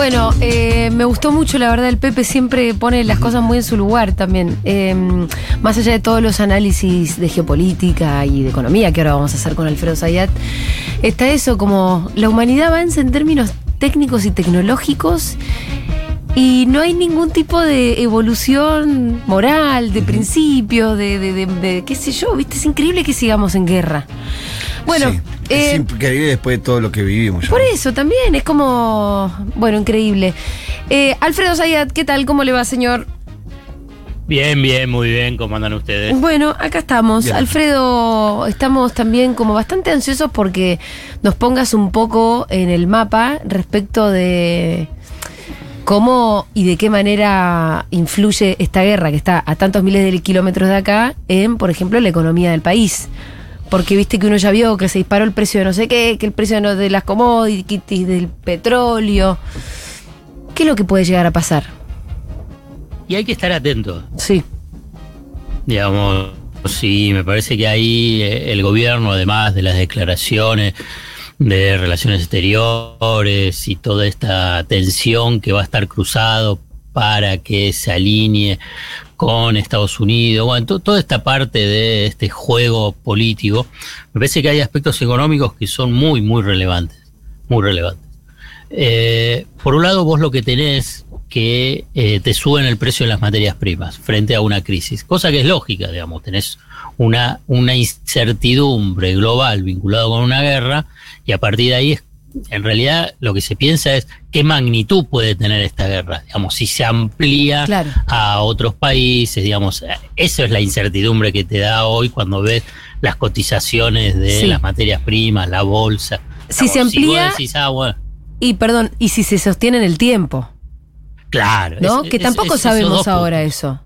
Bueno, eh, me gustó mucho, la verdad, el Pepe siempre pone las cosas muy en su lugar también. Eh, más allá de todos los análisis de geopolítica y de economía que ahora vamos a hacer con Alfredo Zayat, está eso como la humanidad avanza en términos técnicos y tecnológicos y no hay ningún tipo de evolución moral, de principios, de, de- de- de qué sé yo, ¿viste? Es increíble que sigamos en guerra. Bueno, Sí, eh, es increíble después de todo lo que vivimos. ya. por eso también, es como, bueno, increíble. Eh, Alfredo Zayat, ¿qué tal? ¿Cómo le va, señor? Bien, bien, muy bien. ¿Cómo andan ustedes? Bueno, acá estamos. Bien. Alfredo, estamos también como bastante ansiosos porque nos pongas un poco en el mapa respecto de cómo y de qué manera influye esta guerra que está a tantos miles de kilómetros de acá en, por ejemplo, la economía del país. Porque viste que uno ya vio que se disparó el precio de no sé qué, que el precio de, las commodities, del petróleo. ¿Qué es lo que puede llegar a pasar? Y hay que estar atentos. Sí. Digamos, sí, me parece que ahí eh, el gobierno, además de las declaraciones de relaciones exteriores y toda esta tensión que va a estar cruzado para que se alinee con Estados Unidos, bueno, to- toda esta parte de este juego político, me parece que hay aspectos económicos que son muy, muy relevantes, muy relevantes. Eh, por un lado, vos lo que tenés que eh, te suben el precio de las materias primas frente a una crisis, cosa que es lógica, digamos, tenés una, una incertidumbre global vinculada con una guerra y a partir de ahí es, en realidad lo que se piensa es qué magnitud puede tener esta guerra, digamos, si se amplía Claro. a otros países, digamos, eso es la incertidumbre que te da hoy cuando ves las cotizaciones de Sí. las materias primas, la bolsa. Si se Digamos, amplía- decís, ah, bueno, Y perdón, y si se sostiene en el tiempo, Claro. ¿no? es- que es- tampoco es- sabemos ahora puntos. eso.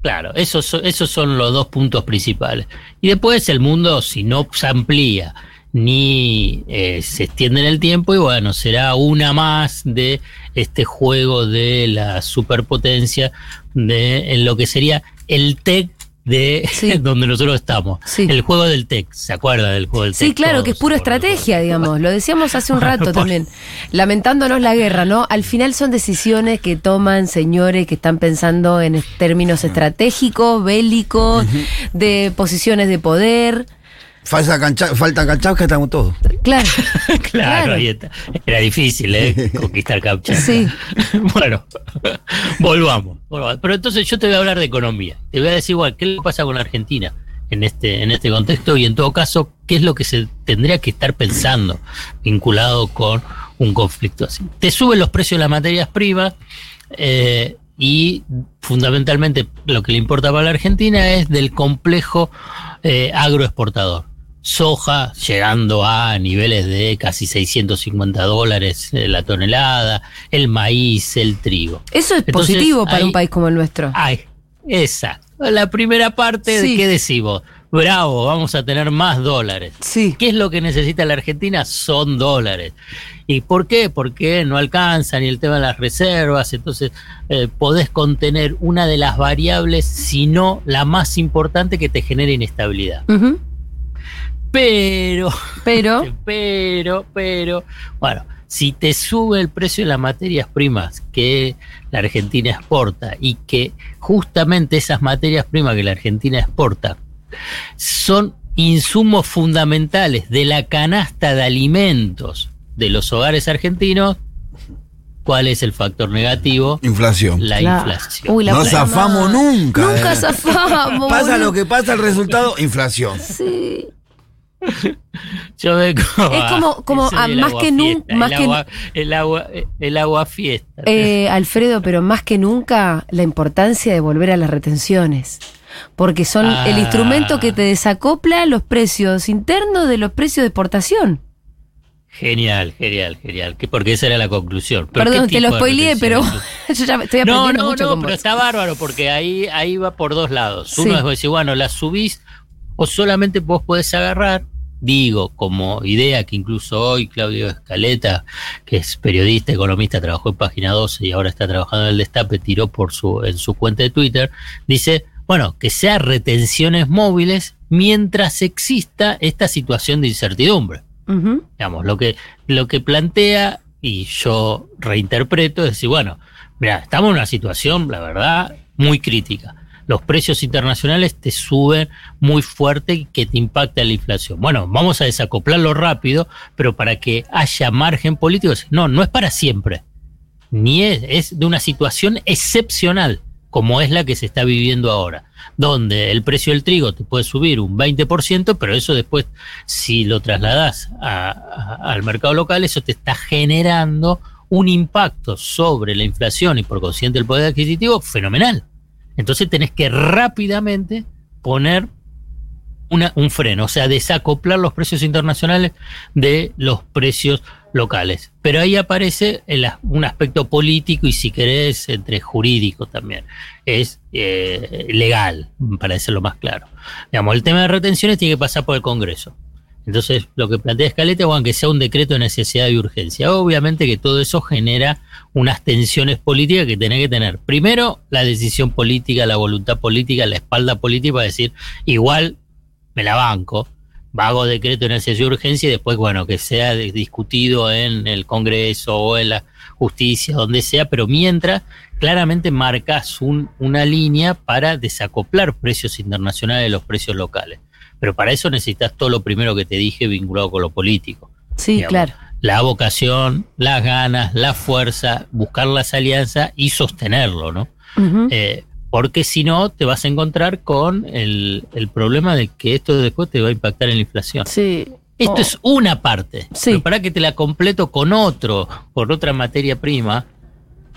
Claro, esos, esos son los dos puntos principales. Y después el mundo, si no se amplía ni eh, se extiende en el tiempo, y bueno, será una más de este juego de la superpotencia, de en lo que sería el TEC de Sí. donde nosotros estamos. Sí. El juego del TEC, ¿se acuerda del juego del TEC? Sí, claro, que es pura estrategia, digamos. Lo decíamos hace un rato también. Lamentándonos la guerra, ¿no? Al final son decisiones que toman señores que están pensando en términos estratégicos, bélicos, de posiciones de poder. Falta cancha, falta cancha que estamos todos. Claro. Claro, Claro. ahí está. Era difícil, ¿eh? Conquistar Kamchatka. Sí. bueno, volvamos, volvamos. Pero entonces yo te voy a hablar de economía. Te voy a decir, igual, ¿qué le pasa con la Argentina en este, en este contexto? Y en todo caso, ¿qué es lo que se tendría que estar pensando vinculado con un conflicto así? Te suben los precios de las materias primas. eh, y fundamentalmente lo que le importa para la Argentina es del complejo eh, agroexportador. Soja llegando a niveles de casi 650 dólares eh, la tonelada, el maíz, el trigo. Eso es Entonces, positivo para un país como el nuestro. Ay, exacto. La primera parte Sí. qué decimos, bravo, vamos a tener más dólares. Sí. ¿Qué es lo que necesita la Argentina? Son dólares. ¿Y por qué? Porque no alcanza ni el tema de las reservas, entonces eh, podés contener una de las variables, si no la más importante que te genera inestabilidad. Pero, Pero, pero, pero, bueno, si te sube el precio de las materias primas que la Argentina exporta y que justamente esas materias primas que la Argentina exporta son insumos fundamentales de la canasta de alimentos de los hogares argentinos, ¿cuál es el factor negativo? Inflación. La inflación. Uy, la no zafamos nunca. Nunca eh. zafamos. Pasa lo que pasa, el resultado, inflación. Sí. Yo vengo Es como- como más que nun- fiesta, más el que- agua, el agua, el agua fiesta. Eh, Alfredo, pero más que nunca la importancia de volver a las retenciones. Porque son Ah. el instrumento que te desacopla los precios internos de los precios de exportación. Genial, genial, genial. Que porque esa era la conclusión. Pero Perdón, ¿qué te lo de spoileé, pero yo ya estoy No, aprendiendo no, mucho no, con pero está bárbaro porque ahí, ahí va por dos lados. Sí. Uno es decir, bueno, la subís o solamente vos podés agarrar, digo, como idea que incluso hoy Claudio Escaleta, que es periodista, economista, trabajó en Página 12 y ahora está trabajando en el Destape, tiró por su, en su cuenta de Twitter, dice, bueno, que sea retenciones móviles mientras exista esta situación de incertidumbre. Digamos, lo que, lo que plantea y yo reinterpreto, es decir, bueno, mira, estamos en una situación, la verdad, muy crítica. Los precios internacionales te suben muy fuerte y que te impacta la inflación. Bueno, vamos a desacoplarlo rápido, pero para que haya margen político, no, no es para siempre. Ni es, es de una situación excepcional como es la que se está viviendo ahora, donde el precio del trigo te puede subir un 20%, pero eso después, si lo trasladas al mercado local, eso te está generando un impacto sobre la inflación y por consiguiente el poder adquisitivo fenomenal. Entonces tenés que rápidamente poner un freno, o sea, desacoplar los precios internacionales de los precios locales. Pero ahí aparece un aspecto político y si querés, entre jurídico también. Es eh, legal, para decirlo más claro. Digamos, el tema de retenciones tiene que pasar por el Congreso. Entonces, lo que plantea Escalete, o aunque sea un decreto de necesidad y urgencia, obviamente que todo eso genera unas tensiones políticas que tiene que tener. Primero, la decisión política, la voluntad política, la espalda política para decir, igual me la banco, vago decreto de necesidad y urgencia y después, bueno, que sea discutido en el Congreso o en la justicia, donde sea, pero mientras claramente marcas un, una línea para desacoplar precios internacionales de los precios locales. Pero para eso necesitas todo lo primero que te dije vinculado con lo político. Sí, claro. La vocación, las ganas, la fuerza, buscar las alianzas y sostenerlo, ¿no? eh, porque si no, te vas a encontrar con el, problema de que esto después te va a impactar en la inflación. Sí. Esto oh. es una parte. Sí. Pero para que te la completo con otro, con otra materia prima,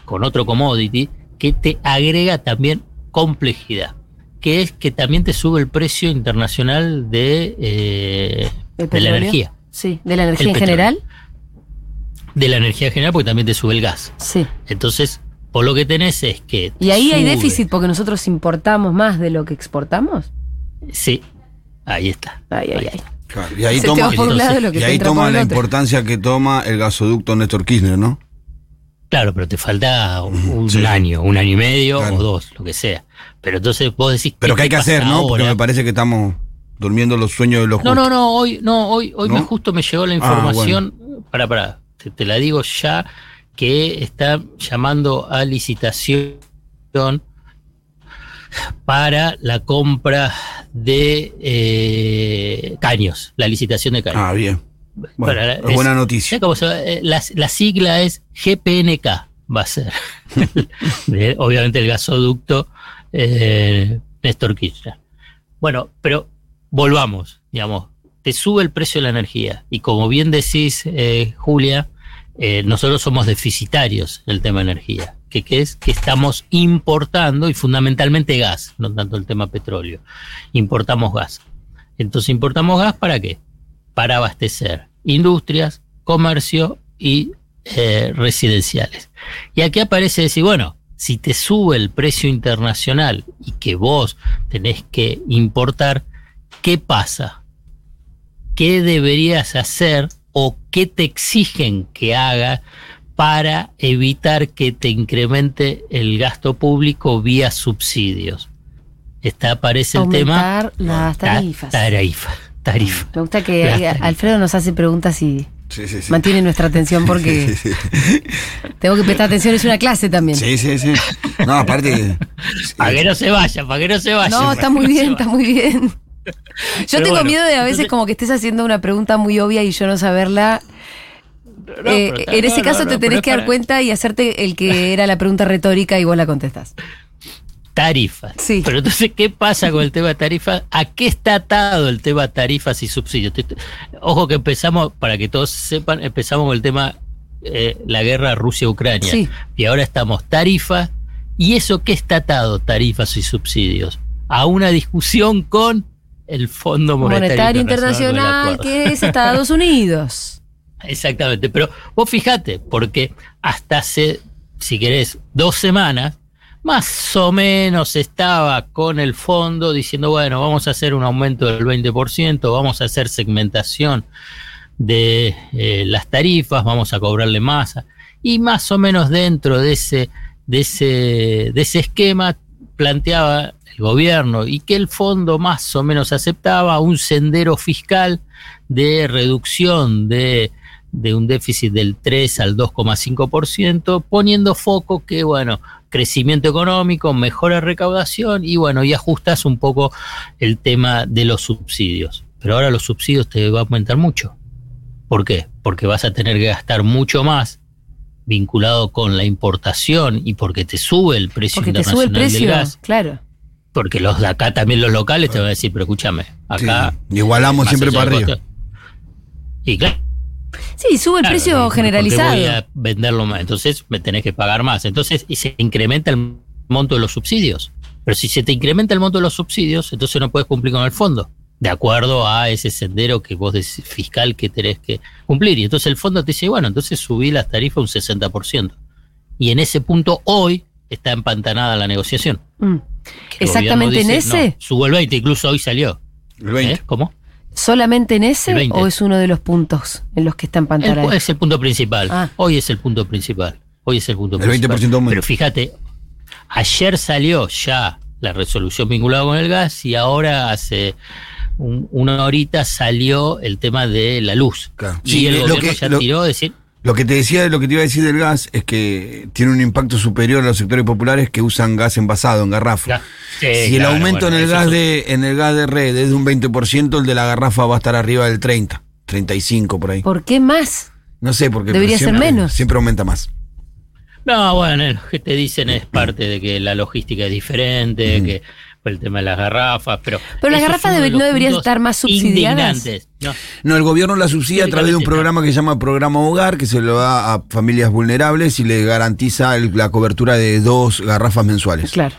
con otro commodity, que te agrega también complejidad. Que es que también te sube el precio internacional de, eh, de la energía. Sí, de la energía en general. De la energía en general, porque también te sube el gas. Sí. Entonces, por lo que tenés es que... ¿Y ahí hay déficit porque nosotros importamos más de lo que exportamos? Sí, ahí está. Ay, ay, ay. y ahí toma, y ahí toma la importancia que toma el gasoducto Néstor Kirchner, ¿no? Claro, pero te falta un, año, un año y medio o dos, lo que sea. Pero entonces vos decís... Pero ¿qué hay que hacer, ¿no? Porque me parece que estamos durmiendo los sueños de los No, no, no, hoy, no, hoy, hoy Me justo me llegó la ah, información, para, para, te, la digo ya, que está llamando a licitación para la compra de eh, caños, la licitación de caños. Ah, bien. buena noticia. Eh, la, sigla es GPNK, va a ser. obviamente el gasoducto eh, Néstor Kirchner. Bueno, pero volvamos, digamos, te sube el precio de la energía y como bien decís, Julia, eh, nosotros somos deficitarios en el tema de energía, que, es que estamos importando y fundamentalmente gas, no tanto el tema petróleo. Importamos gas. Entonces, ¿importamos gas para qué? Para abastecer industrias, comercio y eh, residenciales. Y aquí aparece decir, bueno, si te sube el precio internacional y que vos tenés que importar, ¿qué pasa? ¿Qué deberías hacer o qué te exigen que haga para evitar que te incremente el gasto público vía subsidios. Está aparece el tema las tarifas. tarifa, tarifa. Me gusta que Alfredo nos hace preguntas y mantiene nuestra atención porque tengo que prestar atención, es una clase también. Sí, sí, sí. No, aparte. Para que no se vaya, para que no se vaya. No, está muy bien, está muy bien. Yo tengo miedo de a veces como que estés haciendo una pregunta muy obvia y yo no saberla. Eh, en ese caso te tenés que dar cuenta y hacerte el que era la pregunta retórica y vos la contestás. Tarifas. Sí. Pero entonces, ¿qué pasa con el tema de tarifas? ¿A qué está atado el tema tarifas y subsidios? Ojo que empezamos, para que todos sepan, empezamos con el tema eh, la guerra Rusia-Ucrania. Y ahora estamos tarifas. ¿Y eso qué está atado, tarifas y subsidios? A una discusión con el Fondo Monetario, Internacional, que es Estados Unidos. Exactamente, pero vos fijate, porque hasta hace, si querés, dos semanas, más o menos estaba con el fondo diciendo, bueno, vamos a hacer un aumento del 20%, vamos a hacer segmentación de eh, las tarifas, vamos a cobrarle más. Y más o menos dentro de ese, de ese, de ese esquema planteaba gobierno y que el fondo más o menos aceptaba un sendero fiscal de reducción de de un déficit del 3 al 2,5%, poniendo foco que, bueno, crecimiento económico, mejora recaudación y, bueno, y ajustas un poco el tema de los subsidios. Pero ahora los subsidios te va a aumentar mucho. ¿Por qué? Porque vas a tener que gastar mucho más vinculado con la importación y porque te sube el precio porque te sube el precio, gas. Claro. Porque los de acá también los locales te van a decir, pero escúchame, acá igualamos siempre para arriba. y claro. Sí, sube el precio generalizado. Voy a venderlo más, entonces me tenés que pagar más. Entonces, y se incrementa el monto de los subsidios. Pero si se te incrementa el monto de los subsidios, entonces no puedes cumplir con el fondo de acuerdo a ese sendero que vos decís fiscal que tenés que cumplir. Y entonces el fondo te dice, bueno, entonces subí las tarifas un 60%. Y en ese punto hoy está empantanada la negociación. Mm. ¿Exactamente en ese? No, subo el 20, incluso hoy salió. ¿El 20? ¿Eh? ¿Cómo? ¿Solamente en ese o es uno de los puntos en los que está empantanada? Es el punto principal. Ah. Hoy es el punto principal. Hoy es el punto el principal. 20% Pero fíjate, ayer salió ya la resolución vinculada con el gas y ahora hace una horita salió el tema de la luz. Y el lo que, ya tiró decir. Lo que te decía, lo que te iba a decir del gas es que tiene un impacto superior a los sectores populares que usan gas envasado en garrafa. si el aumento en el gas de en el gas de red es de un 20%, el de la garrafa va a estar arriba del 30, 35 por ahí. ¿Por qué más? No sé, porque debería ser menos. Siempre aumenta más. No, bueno, lo que te dicen es parte de que la logística es diferente, que por el tema de las garrafas, pero... Pero las garrafas no deberían estar más subsidiadas. No. el gobierno la subsidia a través de un programa que se llama Programa Hogar, que se lo da a familias vulnerables y le garantiza la cobertura de dos garrafas mensuales. Claro.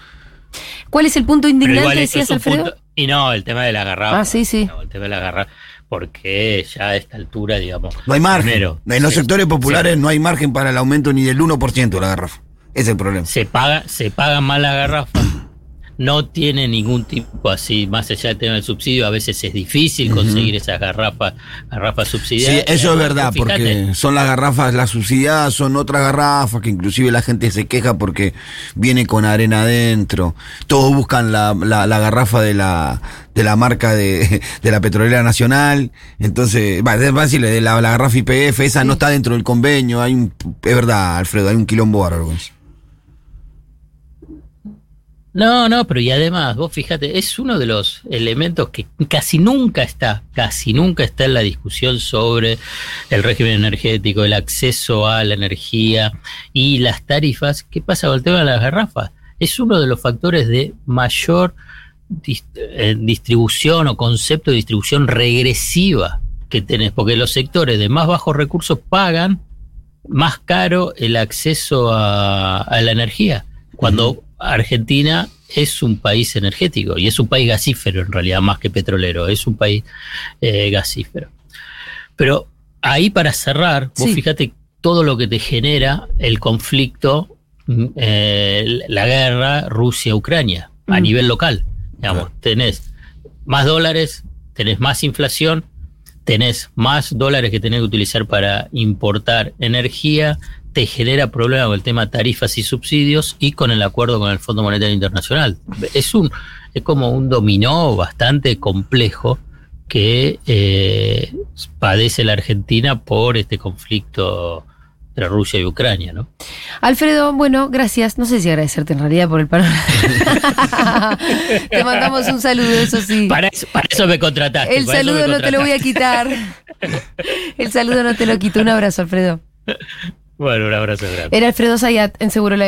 ¿Cuál es el punto indignante, decías, Alfredo? y no, el tema de la garrafa. Ah, sí, sí. el tema de la garrafa porque ya a esta altura, digamos. No hay margen. en los sectores populares no hay margen para el aumento ni del 1% de la garrafa. Ese es el problema. Se paga, se paga mal la garrafa no tiene ningún tipo así, más allá del tema del subsidio, a veces es difícil conseguir esas garrafas, garrafas subsidiadas. Sí, eso es verdad, porque son las garrafas, las subsidiadas son otras garrafas que inclusive la gente se queja porque viene con arena adentro. Todos buscan la, la, garrafa de la, de la marca de, de la petrolera nacional. Entonces, va, es fácil, de la, garrafa IPF, esa no está dentro del convenio. Hay un, es verdad, Alfredo, hay un quilombo bárbaro. No, no, pero y además, vos fíjate, es uno de los elementos que casi nunca está, casi nunca está en la discusión sobre el régimen energético, el acceso a la energía y las tarifas. ¿Qué pasa con el tema de las garrafas? Es uno de los factores de mayor eh, distribución o concepto de distribución regresiva que tenés, porque los sectores de más bajos recursos pagan más caro el acceso a, la energía. Cuando Argentina es un país energético y es un país gasífero en realidad, más que petrolero, es un país eh, gasífero. Pero ahí para cerrar, vos fíjate todo lo que te genera el conflicto, mm, eh, la guerra Rusia-Ucrania a mm. nivel local. Digamos, tenés más dólares, tenés más inflación, tenés más dólares que tenés que utilizar para importar energía, te genera problemas con el tema tarifas y subsidios y con el acuerdo con el Fondo Monetario Internacional. Es un es como un dominó bastante complejo que eh, padece la Argentina por este conflicto entre Rusia y Ucrania, ¿no? Alfredo, bueno, gracias. No sé si agradecerte en realidad por el panorama. te mandamos un saludo, eso sí. Para eso, me contrataste. El saludo no te lo voy a quitar. El saludo no te lo quito. Un abrazo, Alfredo. Bueno, un abrazo grande. Era Alfredo Zayat en Seguro La